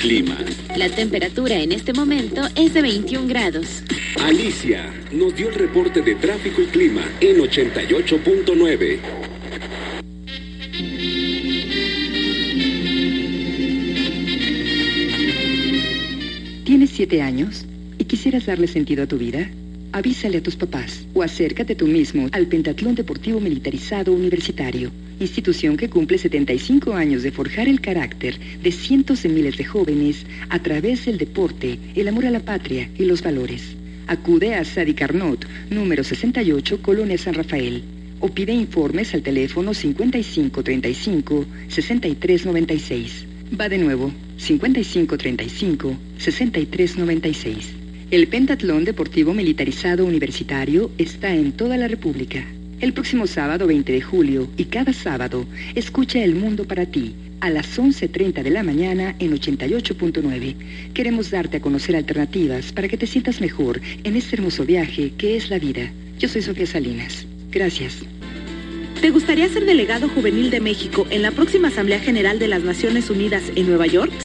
Clima. La temperatura en este momento es de 21 grados. Alicia nos dio el reporte de tráfico y clima en 88.9. ¿Tienes siete años y quisieras darle sentido a tu vida? Avísale a tus papás o acércate tú mismo al Pentatlón Deportivo Militarizado Universitario, institución que cumple 75 años de forjar el carácter de cientos de miles de jóvenes a través del deporte, el amor a la patria y los valores. Acude a Sadi Carnot, número 68, Colonia San Rafael, o pide informes al teléfono 5535-6396. Va de nuevo, 5535-6396. El Pentatlón Deportivo Militarizado Universitario está en toda la República. El próximo sábado 20 de julio y cada sábado, escucha El Mundo para ti a las 11.30 de la mañana en 88.9. Queremos darte a conocer alternativas para que te sientas mejor en este hermoso viaje que es la vida. Yo soy Sofía Salinas. Gracias. ¿Te gustaría ser delegado juvenil de México en la próxima Asamblea General de las Naciones Unidas en Nueva York?